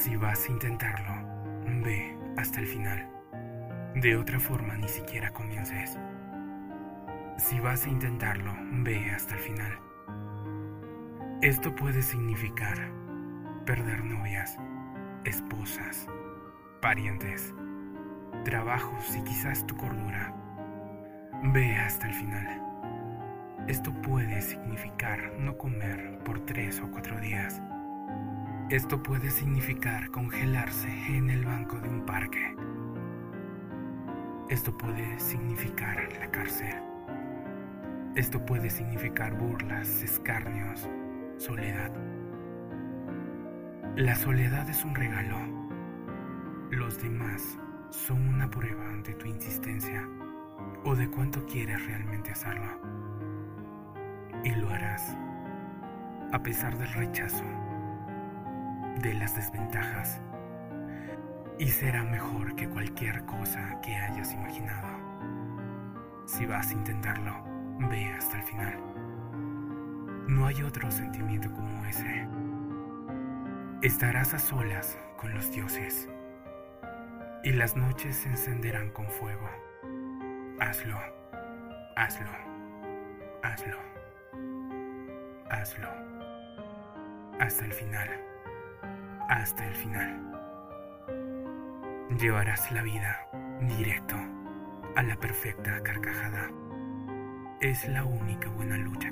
Si vas a intentarlo, ve hasta el final. De otra forma ni siquiera comiences. Si vas a intentarlo, ve hasta el final. Esto puede significar perder novias, esposas, parientes, trabajos y quizás tu cordura. Ve hasta el final. Esto puede significar no comer por tres o cuatro días. Esto puede significar congelarse en el banco de un parque. Esto puede significar la cárcel. Esto puede significar burlas, escarnios, soledad. La soledad es un regalo. Los demás son una prueba ante tu insistencia o de cuánto quieres realmente hacerlo. Y lo harás a pesar del rechazo, de las desventajas, y será mejor que cualquier cosa que hayas imaginado. Si vas a intentarlo, ve hasta el final. No hay otro sentimiento como ese. Estarás a solas con los dioses y las noches se encenderán con fuego. Hazlo, hazlo, hazlo, hazlo. Hasta el final, hasta el final. Llevarás la vida directo a la perfecta carcajada. Es la única buena lucha.